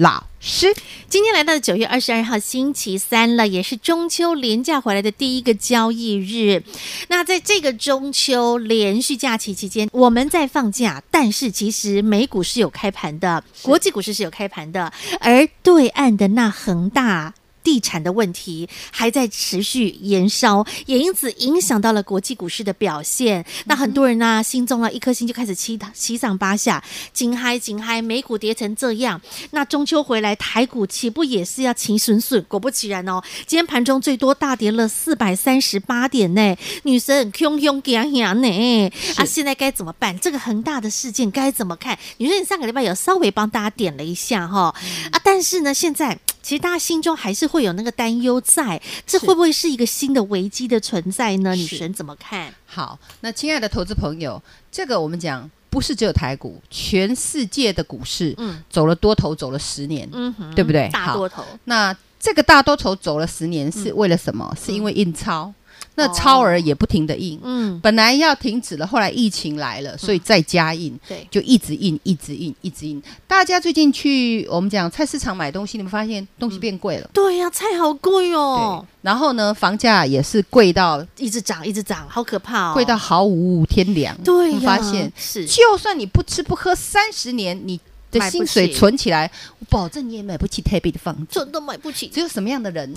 老师，今天来到九月二十二号星期三了，也是中秋连假回来的第一个交易日。那在这个中秋连续假期期间，我们在放假，但是其实美股是有开盘的，国际股市是有开盘的，而对岸的那恒大。地产的问题还在持续延烧，也因此影响到了国际股市的表现。那很多人呢、啊，心中啊一颗心就开始七七上八下，紧嗨紧嗨，美股跌成这样。那中秋回来，台股岂不也是要齐损损？果不其然哦，今天盘中最多大跌了四百三十八点呢。女神凶凶给呀呢啊！现在该怎么办？这个恒大的事件该怎么看？女神，你上个礼拜有稍微帮大家点了一下哈、嗯、啊，但是呢，现在。其实大家心中还是会有那个担忧在，这会不会是一个新的危机的存在呢？女神怎么看？好，那亲爱的投资朋友，这个我们讲不是只有台股，全世界的股市，嗯，走了多头走了十年，嗯哼，对不对？大多头。那这个大多头走了十年是为了什么？嗯、是因为印钞。那超额也不停的印，嗯，本来要停止了，后来疫情来了，所以再加印，对、嗯，就一直印，一直印，一直印。大家最近去我们讲菜市场买东西，你们发现东西变贵了？嗯、对呀、啊，菜好贵哦。然后呢，房价也是贵到一直涨，一直涨，好可怕哦，贵到毫无天良。对、啊，你发现是，就算你不吃不喝三十年，你的薪水存起来，我保证你也买不起台北的房子，真的买不起。只有什么样的人？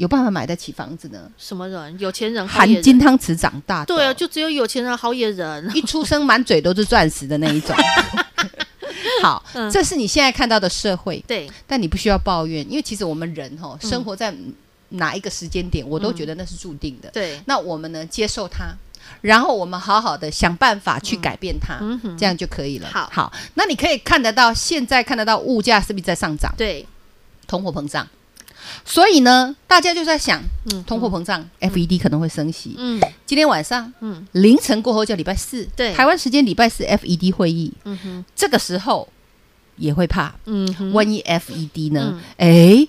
有办法买得起房子呢？什么人？有钱人，含金汤匙长大的。对啊，就只有有钱人、好野人，一出生满嘴都是钻石的那一种。好、嗯，这是你现在看到的社会。对，但你不需要抱怨，因为其实我们人哈、哦，生活在哪一个时间点、嗯，我都觉得那是注定的。对，那我们呢，接受它，然后我们好好的想办法去改变它，嗯、这样就可以了。好，好，那你可以看得到，现在看得到物价是不是在上涨？对，通货膨胀。所以呢，大家就在想，嗯，通货膨胀、嗯、，FED 可能会升息。嗯，今天晚上，嗯，凌晨过后叫礼拜四，对，台湾时间礼拜四 FED 会议。嗯哼，这个时候也会怕。嗯哼，万一 FED 呢？哎、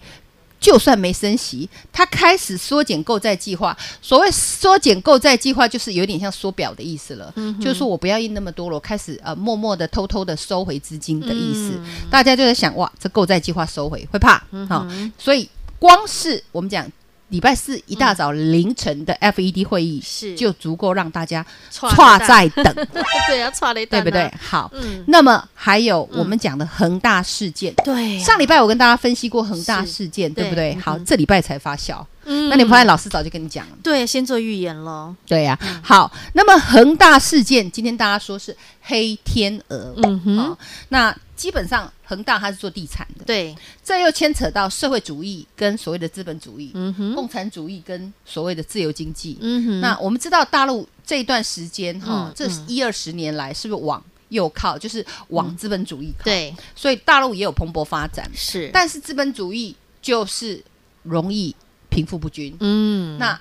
就算没升息，它开始缩减购债计划。所谓缩减购债计划，就是有点像缩表的意思了。嗯，就是说我不要印那么多了，我开始呃默默的、偷偷的收回资金的意思。嗯、大家就在想，哇，这购债计划收回会怕。嗯，好，所以。光是我们讲礼拜四一大早凌晨的 FED 会议，是。就足够让大家剉在等，对啊，剉在等，对不对？好，嗯，那么还有我们讲的恒大事件，对，上礼拜我跟大家分析过恒大事件，对不对？好，这礼拜才发酵，嗯，那你发现老师早就跟你讲了，对，先做预言了，对呀。好，那么恒大事件，今天大家说是黑天鹅，嗯哼，那。基本上，恒大它是做地产。的，对，这又牵扯到社会主义跟所谓的资本主义，嗯哼，共产主义跟所谓的自由经济，嗯哼。那我们知道大陆这一段时间哈、嗯，这一二十年来是不是往右靠，就是往资本主义靠？对、嗯，所以大陆也有蓬勃发展，是。但是资本主义就是容易贫富不均，嗯。那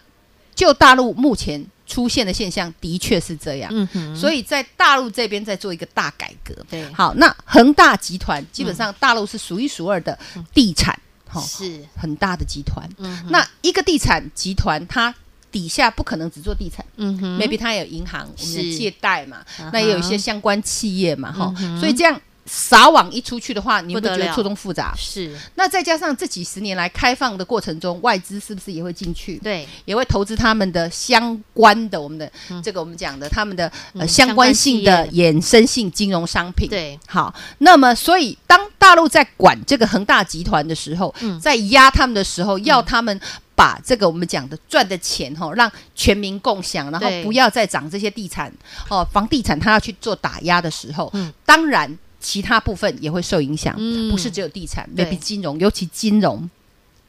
就大陆目前。出现的现象的确是这样，嗯哼，所以在大陆这边在做一个大改革。对，好，那恒大集团基本上大陆是数一数二的地产，哈、嗯，是。很大的集团。嗯，那一个地产集团，它底下不可能只做地产，嗯哼，maybe 它有银行，我们的借贷嘛，那也有一些相关企业嘛，哈、嗯，所以这样。撒网一出去的话，你会觉得错综复杂。是，那再加上这几十年来开放的过程中，外资是不是也会进去？对，也会投资他们的相关的我们的、嗯、这个我们讲的他们的、嗯、呃相关性的衍生性金融商品。对，好，那么所以当大陆在管这个恒大集团的时候，嗯、在压他们的时候，要他们把这个我们讲的赚的钱哈，让全民共享，然后不要再涨这些地产哦，房地产他要去做打压的时候，嗯，当然。其他部分也会受影响，嗯，不是只有地产，maybe 金融，尤其金融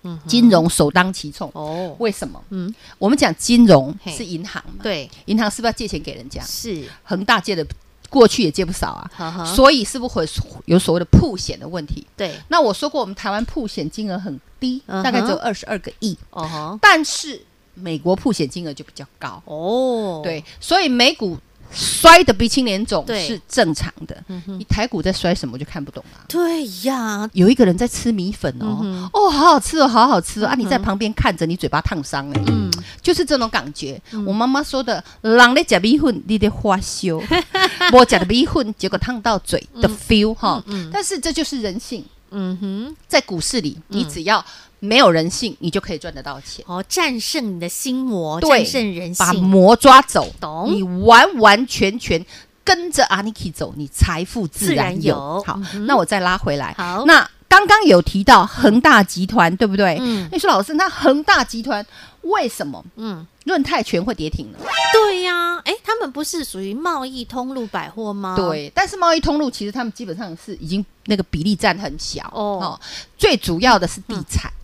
嗯，金融首当其冲。哦。为什么？嗯，我们讲金融是银行嘛，对，银行是不是要借钱给人家？是，恒大借的过去也借不少啊，呵呵所以是不是会有所谓的曝险的问题？对，那我说过，我们台湾曝险金额很低，嗯、大概只有二十二个亿。哦，但是美国曝险金额就比较高。哦，对，所以美股。摔得鼻青脸肿是正常的，你台股在摔什么就看不懂了。对呀，有一个人在吃米粉哦，哦，好好吃哦，好好吃哦啊！你在旁边看着，你嘴巴烫伤哎，嗯，就是这种感觉。我妈妈说的，人在吃米粉，你得花羞，我吃的米粉，结果烫到嘴的 feel 哈。但是这就是人性。嗯哼，在股市里，你只要。没有人性，你就可以赚得到钱。哦，战胜你的心魔，战胜人性，把魔抓走。懂？你完完全全跟着阿尼基走，你财富自然有。好，嗯、那我再拉回来。好，那刚刚有提到恒大集团，对不对？嗯。你说老师，那恒大集团为什么？嗯，润泰全会跌停呢？对呀、啊，哎，他们不是属于贸易通路百货吗？对，但是贸易通路其实他们基本上是已经那个比例占很小哦，哦。最主要的是地产。嗯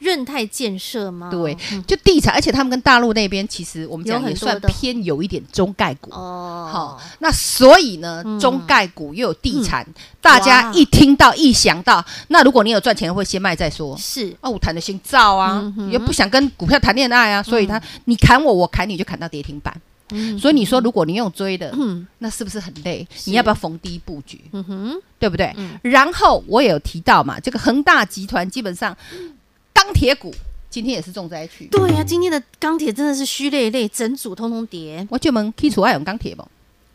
润泰建设吗？对，就地产，而且他们跟大陆那边其实我们讲也算偏有一点中概股哦。好，那所以呢，中概股又有地产，大家一听到一想到，那如果你有赚钱，会先卖再说。是啊，我谈的心照啊，也不想跟股票谈恋爱啊，所以他你砍我，我砍你就砍到跌停板。所以你说，如果你用追的，那是不是很累？你要不要逢低布局？嗯哼，对不对？然后我也有提到嘛，这个恒大集团基本上。钢铁股今天也是重灾区。对呀、啊，今天的钢铁真的是虚累累，整组通通跌。我就问基础爱用钢铁不？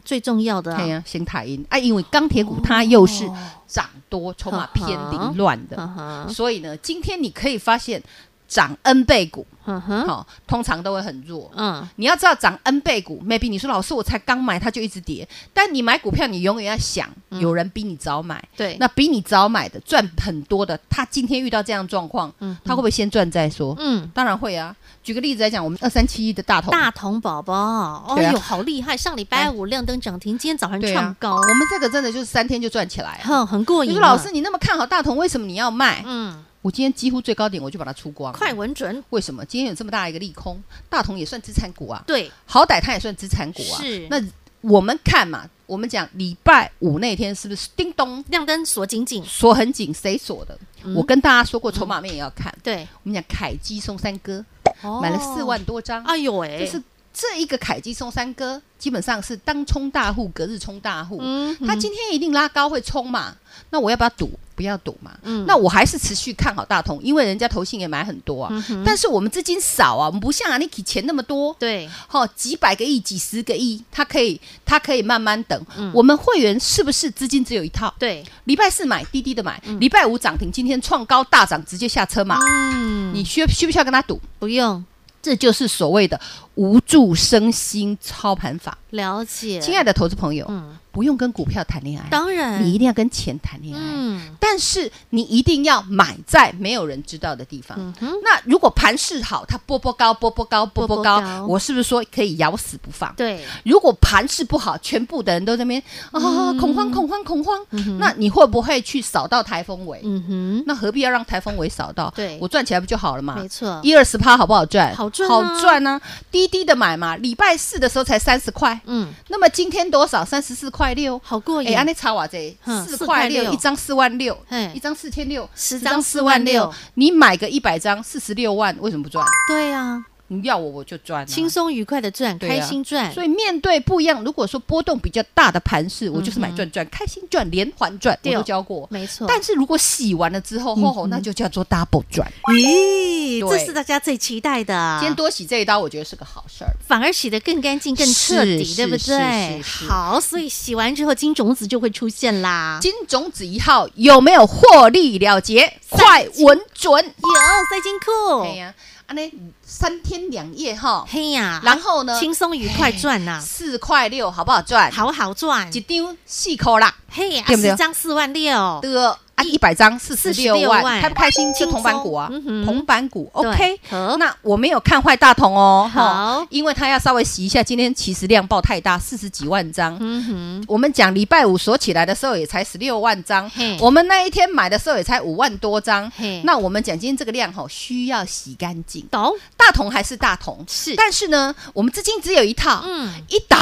最重要的啊，对呀，新台银啊，因为钢铁股它又是涨多，筹码偏凌乱的，所以呢，今天你可以发现。涨 N 倍股，好、哦，通常都会很弱。嗯，你要知道涨 N 倍股，maybe 你说老师我才刚买它就一直跌，但你买股票你永远要想，有人比你早买，对，那比你早买的赚很多的，他今天遇到这样状况，嗯，他会不会先赚再说？嗯，当然会啊。举个例子来讲，我们二三七一的大同，大同宝宝，哦哟，好厉害！上礼拜五亮灯涨停，今天早上创高，我们这个真的就是三天就赚起来，哼，很过瘾。你说老师你那么看好大同，为什么你要卖？嗯。我今天几乎最高点我就把它出光，快稳准。为什么今天有这么大一个利空？大同也算资产股啊，对，好歹它也算资产股啊。是，那我们看嘛，我们讲礼拜五那天是不是叮咚亮灯锁紧紧，锁很紧，谁锁的？嗯、我跟大家说过，筹码面也要看。嗯、对，我们讲凯基松山哥、哦、买了四万多张，哎呦喂，就是这一个凯基松山哥，基本上是当冲大户，隔日冲大户。嗯，他今天一定拉高会冲嘛？那我要不要赌？不要赌嘛，嗯，那我还是持续看好大同，因为人家投信也买很多啊，嗯、但是我们资金少啊，我们不像啊，你给钱那么多，对，好几百个亿、几十个亿，他可以，他可以慢慢等。嗯、我们会员是不是资金只有一套？对，礼拜四买低低的买，礼、嗯、拜五涨停，今天创高大涨，直接下车嘛。嗯，你需需不需要跟他赌？不用，这就是所谓的无助身心操盘法。了解，亲爱的投资朋友。嗯。不用跟股票谈恋爱，当然你一定要跟钱谈恋爱。嗯，但是你一定要买在没有人知道的地方。嗯哼，那如果盘势好，它波波高，波波高，波波高，我是不是说可以咬死不放？对。如果盘势不好，全部的人都在那边啊，恐慌，恐慌，恐慌。那你会不会去扫到台风尾？嗯哼，那何必要让台风尾扫到？对，我赚起来不就好了嘛？没错，一二十趴好不好赚？好赚，好赚呢。低低的买嘛，礼拜四的时候才三十块。嗯，那么今天多少？三十四块。六，好过瘾！哎，安尼差哇这四块六一张四万六，一张四千六，十张四万六，你买个一百张四十六万，为什么不赚？对呀。你要我我就赚，轻松愉快的赚，开心赚。所以面对不一样，如果说波动比较大的盘势，我就是买赚赚，开心赚，连环赚，我都教过，没错。但是如果洗完了之后，吼吼，那就叫做 double 赚。咦，这是大家最期待的。今天多洗这一刀，我觉得是个好事儿，反而洗得更干净、更彻底，对不对？好，所以洗完之后，金种子就会出现啦。金种子一号有没有获利了结？快稳准，有塞金库。对呀。啊，那三天两夜哈，嘿呀，然后呢，轻松愉快赚呐，四块六好不好赚？好好赚，一张四块啦，嘿呀，四张四万六，的啊，一百张四十六万，开不开心？是铜板股啊，铜板股，OK。那我没有看坏大同哦，好，因为它要稍微洗一下，今天其实量爆太大，四十几万张。嗯哼，我们讲礼拜五锁起来的时候也才十六万张，我们那一天买的时候也才五万多张。那我们讲今天这个量哈，需要洗干净。懂，大同还是大同，是，但是呢，我们资金只有一套，嗯，一档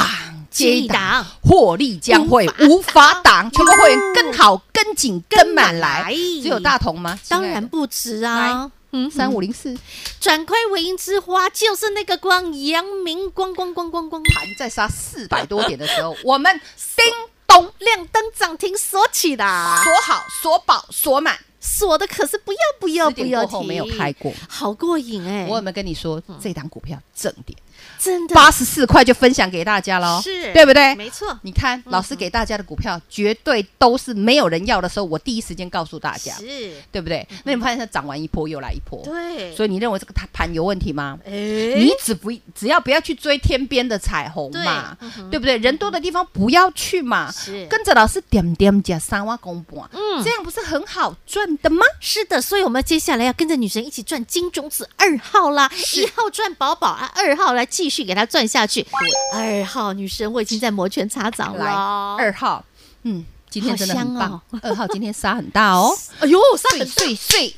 接一档，获利将会无法挡，全国会员跟好跟紧跟满。来，只有大同吗？当然不止啊！嗯，三五零四转亏为盈之花，就是那个光，阳明光光光光光。盘在杀四百多点的时候，我们叮咚亮灯涨停锁起的，锁好锁饱锁满，锁的可是不要不要不要停，没有开过，好过瘾哎！我有没有跟你说这档股票正点？真的。八十四块就分享给大家喽，是对不对？没错，你看老师给大家的股票绝对都是没有人要的时候，我第一时间告诉大家，是。对不对？那你发现它涨完一波又来一波，对，所以你认为这个它盘有问题吗？你只不只要不要去追天边的彩虹嘛，对不对？人多的地方不要去嘛，是。跟着老师点点加三万公半，嗯，这样不是很好赚的吗？是的，所以我们接下来要跟着女神一起赚金种子二号啦，一号赚宝宝啊，二号来继续。给他转下去。二号女神，我已经在摩拳擦掌了。二号，嗯，今天真的很棒。二号今天杀很大哦。哎呦，杀很碎碎，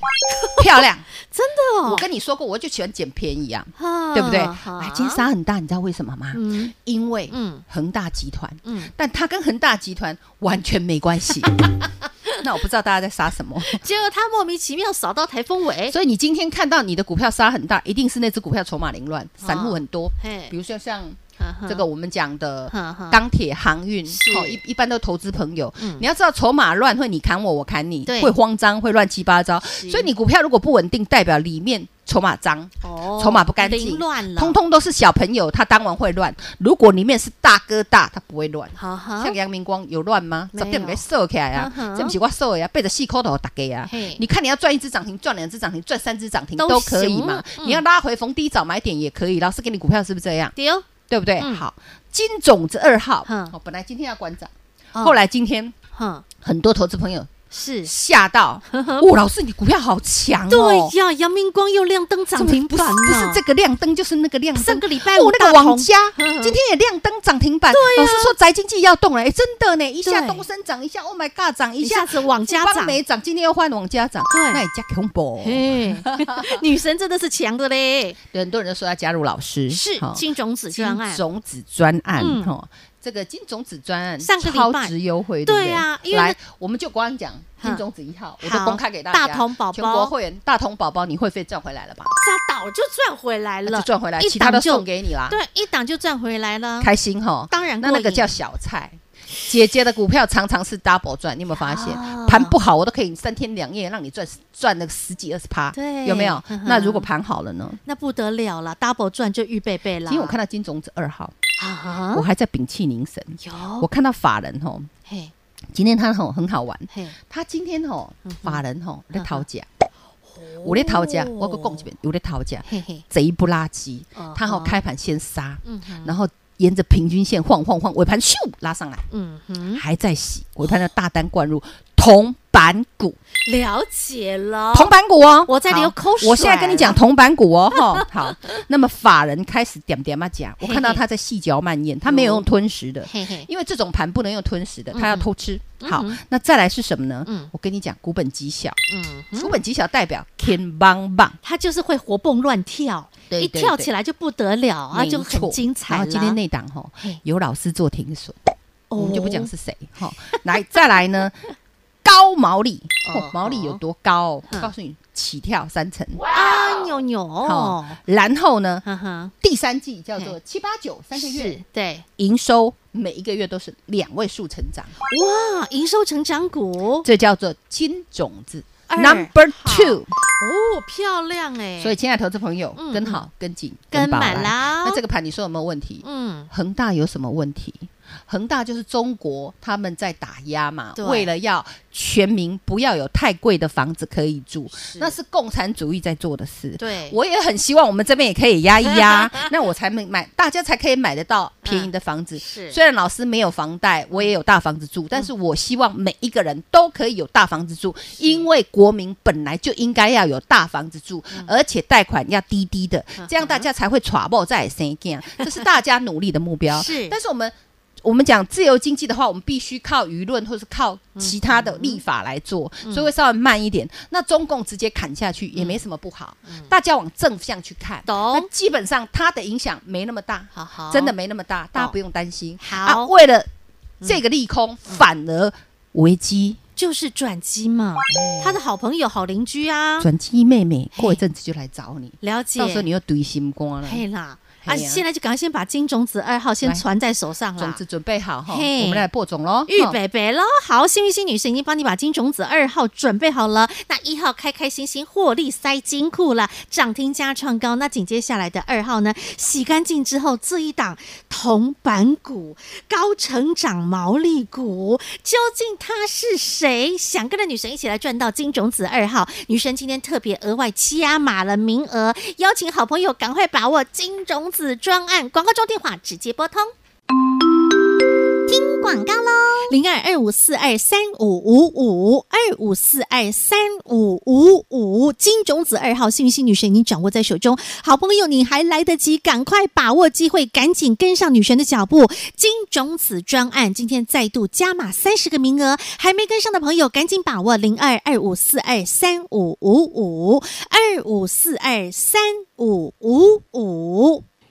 漂亮，真的哦。我跟你说过，我就喜欢捡便宜啊，对不对？哎，今天杀很大，你知道为什么吗？因为嗯，恒大集团，嗯，但它跟恒大集团完全没关系。那我不知道大家在杀什么，结果他莫名其妙扫到台风尾，所以你今天看到你的股票杀很大，一定是那只股票筹码凌乱，散户很多。比如说像这个我们讲的钢铁航运，一一般都投资朋友，你要知道筹码乱会你砍我，我砍你，会慌张，会乱七八糟。所以你股票如果不稳定，代表里面。筹码脏，筹码不干净，乱了，通通都是小朋友，他当晚会乱。如果里面是大哥大，他不会乱。像阳明光有乱吗？这边没收起来啊，这不是我收的呀，背着细扣头打给呀。你看你要赚一只涨停，赚两只涨停，赚三只涨停都可以嘛？你要拉回逢低找买点也可以。老师给你股票是不是这样？对不对？好，金种子二号，哦，本来今天要关涨，后来今天，很多投资朋友。是。吓到，哦，老师，你股票好强哦！对呀，阳明光又亮灯涨停板，不是这个亮灯，就是那个亮灯。上个礼拜五那个王家今天也亮灯涨停板。对呀，老师说宅经济要动了，哎，真的呢，一下东升涨，一下 Oh my God 涨，一下子王家涨，没涨，今天又换王家涨，那也加恐怖。女神真的是强的嘞，很多人都说要加入老师，是金种子专案，种子专案哈。这个金种子专案超值优惠，对呀，来，我们就光讲金种子一号，我都公开给大家。大同宝宝，全国会员，大同宝宝，你会费赚回来了吧？扎倒就赚回来了，就赚回来，其他都送给你啦。对，一档就赚回来了，开心哈。当然，那那个叫小菜。姐姐的股票常常是 double 赚，你有没有发现？盘不好，我都可以三天两夜让你赚赚那个十几二十趴，对，有没有？那如果盘好了呢？那不得了了，double 赚就预备备了。今天我看到金种子二号。我还在屏气凝神，有。我看到法人吼，嘿，今天他吼很好玩，嘿，他今天吼法人吼在讨价，我在讨价，我个讲这边有在讨价，贼不拉几，他好开盘先杀，然后沿着平均线晃晃晃，尾盘咻拉上来，嗯哼，还在洗，尾盘的大单灌入。铜板股了解了，铜板股哦，我在流口水。我现在跟你讲铜板股哦，哈，好。那么法人开始点点嘛讲，我看到他在细嚼慢咽，他没有用吞食的，因为这种盘不能用吞食的，他要偷吃。好，那再来是什么呢？嗯，我跟你讲，股本极小，嗯，股本极小代表天棒棒，他就是会活蹦乱跳，一跳起来就不得了啊，就很精彩。然后今天那档哈，有老师做停损，我们就不讲是谁哈。来，再来呢？高毛利，哦，毛利有多高？我告诉你，起跳三成。啊，牛牛。好，然后呢？第三季叫做七八九三个月，对，营收每一个月都是两位数成长。哇，营收成长股，这叫做金种子。Number two，哦，漂亮哎。所以，亲爱的投资朋友，跟好，跟紧，跟满啦。那这个盘你说有没有问题？嗯，恒大有什么问题？恒大就是中国他们在打压嘛，为了要全民不要有太贵的房子可以住，是那是共产主义在做的事。对，我也很希望我们这边也可以压一压，那我才能买，大家才可以买得到便宜的房子。嗯、是，虽然老师没有房贷，我也有大房子住，嗯、但是我希望每一个人都可以有大房子住，是因为国民本来就应该要有大房子住，嗯、而且贷款要低低的，嗯、这样大家才会揣不再生惊，这是大家努力的目标。是，但是我们。我们讲自由经济的话，我们必须靠舆论或是靠其他的立法来做，嗯嗯、所以会稍微慢一点。那中共直接砍下去也没什么不好，嗯、大家往正向去看。懂？那基本上它的影响没那么大，好好真的没那么大，大家不用担心。好、啊，为了这个利空，嗯、反而危机就是转机嘛。欸、他的好朋友、好邻居啊，转机妹妹过一阵子就来找你，了解。到时候你又堆心肝了。嘿啦。啊！现在就赶快先把金种子二号先传在手上了，种子准备好哈，我们来播种喽，预备备喽！好，幸运星女神已经帮你把金种子二号准备好了。那一号开开心心获利塞金库了，涨停加创高。那紧接下来的二号呢？洗干净之后，这一档铜板股、高成长毛利股，究竟他是谁？想跟着女神一起来赚到金种子二号？女神今天特别额外加码了名额，邀请好朋友赶快把握金种子。子专案广告中电话直接拨通，听广告喽，零二二五四二三五五五二五四二三五五五，金种子二号幸运星女神已经掌握在手中，好朋友你还来得及，赶快把握机会，赶紧跟上女神的脚步，金种子专案今天再度加码三十个名额，还没跟上的朋友赶紧把握零二二五四二三五五五二五四二三五五五。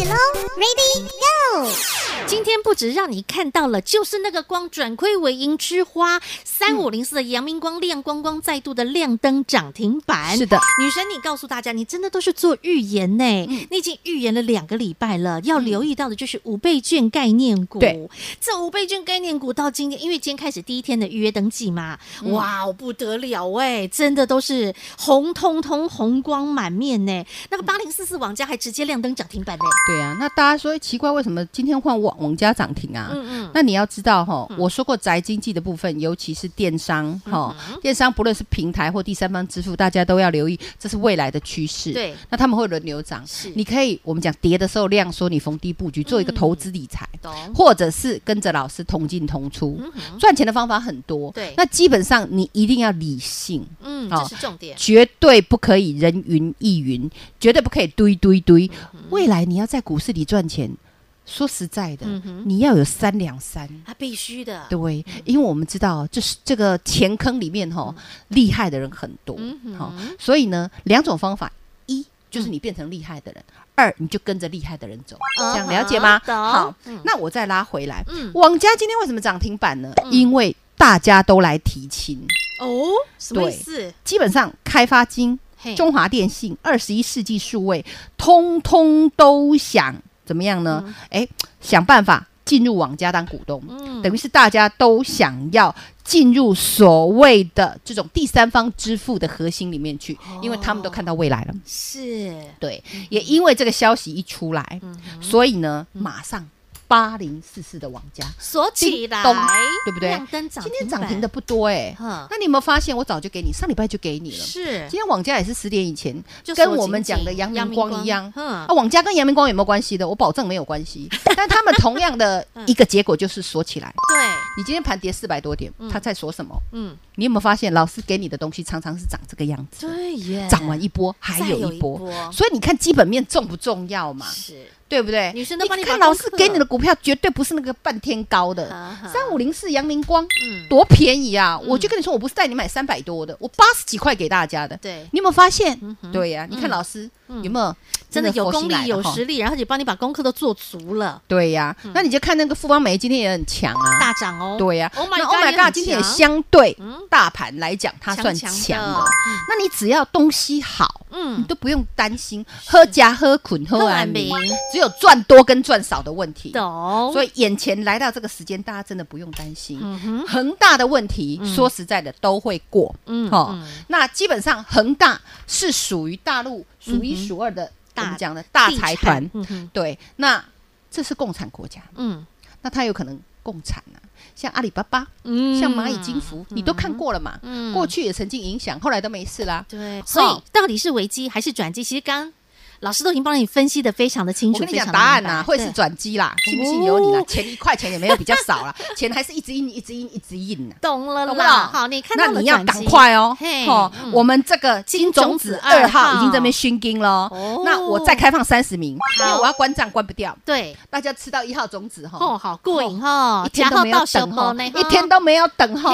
，Ready Go！今天不止让你看到了，就是那个光转亏为盈之花三五零四的阳明光亮光光再度的亮灯涨停板。是的，女神，你告诉大家，你真的都是做预言呢？嗯、你已经预言了两个礼拜了，要留意到的就是五倍券概念股。对，这五倍券概念股到今天，因为今天开始第一天的预约登记嘛，嗯、哇，不得了哎，真的都是红彤彤、红光满面呢。那个八零四四网家还直接亮灯涨停板呢。对啊，那大家说奇怪，为什么今天换网？网家涨停啊，嗯嗯，那你要知道哈，我说过宅经济的部分，尤其是电商哈，电商不论是平台或第三方支付，大家都要留意，这是未来的趋势。对，那他们会轮流涨，是，你可以我们讲跌的时候量缩，你逢低布局，做一个投资理财，或者是跟着老师同进同出，赚钱的方法很多。对，那基本上你一定要理性，嗯，这是重点，绝对不可以人云亦云，绝对不可以堆堆堆。未来你要在股市里赚钱。说实在的，嗯、你要有三两三，他必须的。对，因为我们知道，这是这个钱坑里面哈，厉害的人很多，嗯哼，所以呢，两种方法：一就是你变成厉害的人；嗯、二你就跟着厉害的人走，这样了解吗？好，那我再拉回来，嗯，网家今天为什么涨停板呢？嗯、因为大家都来提亲。哦，什么意思？基本上开发金、中华电信、二十一世纪数位，通通都想。怎么样呢？哎、嗯，想办法进入网家当股东，嗯、等于是大家都想要进入所谓的这种第三方支付的核心里面去，哦、因为他们都看到未来了。是，对，嗯、也因为这个消息一出来，嗯、所以呢，嗯、马上。八零四四的网家锁起来，对不对？今天涨停的不多哎，那你有没有发现？我早就给你，上礼拜就给你了。是，今天网家也是十点以前，跟我们讲的阳明光一样。啊，网家跟阳明光有没有关系的？我保证没有关系。但他们同样的一个结果就是锁起来。对，你今天盘跌四百多点，他在锁什么？嗯，你有没有发现老师给你的东西常常是长这个样子？对耶，涨完一波还有一波，所以你看基本面重不重要嘛？是。对不对？女生都帮你，你看老师给你的股票，绝对不是那个半天高的。三五零四阳明光，嗯，多便宜啊！嗯、我就跟你说，我不是带你买三百多的，我八十几块给大家的。对，你有没有发现？嗯、对呀、啊，你看老师。有没有真的有功力、有实力，然后就帮你把功课都做足了？对呀，那你就看那个富邦美今天也很强啊，大涨哦。对呀，Oh my God，今天也相对大盘来讲，它算强的。那你只要东西好，嗯，你都不用担心喝假喝捆喝完没，只有赚多跟赚少的问题。懂。所以眼前来到这个时间，大家真的不用担心。恒大的问题，说实在的都会过。嗯，好，那基本上恒大是属于大陆。数一数二的，我们讲的大财团，对，那这是共产国家，嗯，那它有可能共产啊，像阿里巴巴，嗯，像蚂蚁金服，你都看过了嘛，嗯，过去也曾经影响，后来都没事啦，对，所以到底是危机还是转机？其实刚。老师都已经帮你分析的非常的清楚。我跟你讲答案呐，会是转机啦，信不信由你啦。钱一块钱也没有比较少啦，钱还是一直印，一直印，一直印呢。懂了啦。好，你看到了。那你要赶快哦。好，我们这个金种子二号已经在那边熏金了。哦。那我再开放三十名，因为我要关账关不掉。对。大家吃到一号种子哈。哦，好过瘾哈。一天都没有等哈。一天都没有等哈。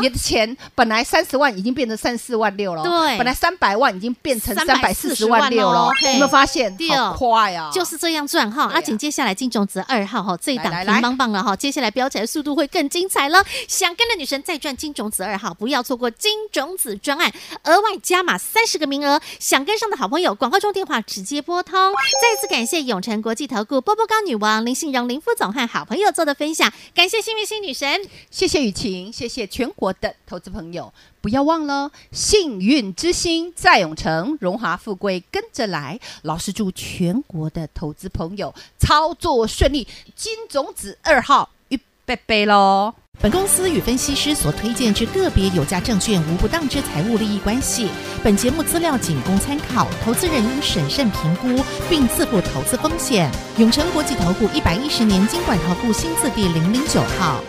你的钱本来三十万已经变成三十四万六了。对。本来三百万已经变成三百四十万六了。有没有发现？快啊！就是这样赚哈。阿景，接下来金种子二号哈，这一档挺棒棒了哈。接下来飙起来速度会更精彩了。想跟着女神再赚金种子二号，不要错过金种子专案，额外加码三十个名额。想跟上的好朋友，广告中电话直接拨通。再次感谢永诚国际投顾波波高女王林信荣林副总和好朋友做的分享，感谢幸运星女神，谢谢雨晴，谢谢全国的投资朋友。不要忘了，幸运之星在永城，荣华富贵跟着来。老师祝全国的投资朋友操作顺利，金种子二号预备备喽。本公司与分析师所推荐之个别有价证券无不当之财务利益关系。本节目资料仅供参考，投资人应审慎评估并自负投资风险。永诚国际投顾一百一十年金管投顾新字第零零九号。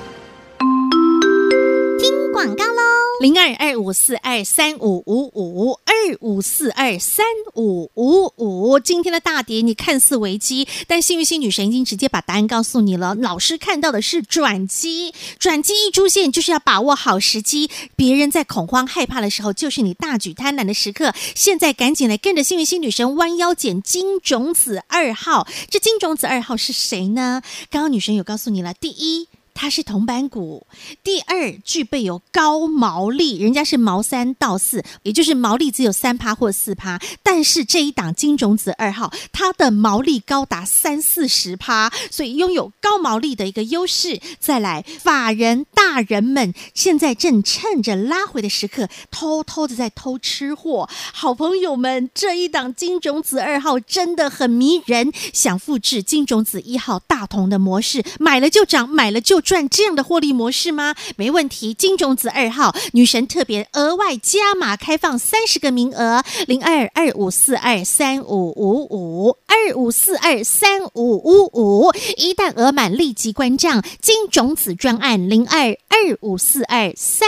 零二二五四二三五五五二五四二三五五五，今天的大跌你看似危机，但幸运星女神已经直接把答案告诉你了。老师看到的是转机，转机一出现就是要把握好时机。别人在恐慌害怕的时候，就是你大举贪婪的时刻。现在赶紧来跟着幸运星女神弯腰捡金种子二号。这金种子二号是谁呢？刚刚女神有告诉你了，第一。它是铜板股，第二具备有高毛利，人家是毛三到四，也就是毛利只有三趴或四趴，但是这一档金种子二号，它的毛利高达三四十趴，所以拥有高毛利的一个优势。再来，法人大人们现在正趁着拉回的时刻，偷偷的在偷吃货。好朋友们，这一档金种子二号真的很迷人，想复制金种子一号大同的模式，买了就涨，买了就。赚这样的获利模式吗？没问题，金种子二号女神特别额外加码开放三十个名额，零二二五四二三五五五二五四二三五五五，一旦额满立即关账。金种子专案零二二五四二三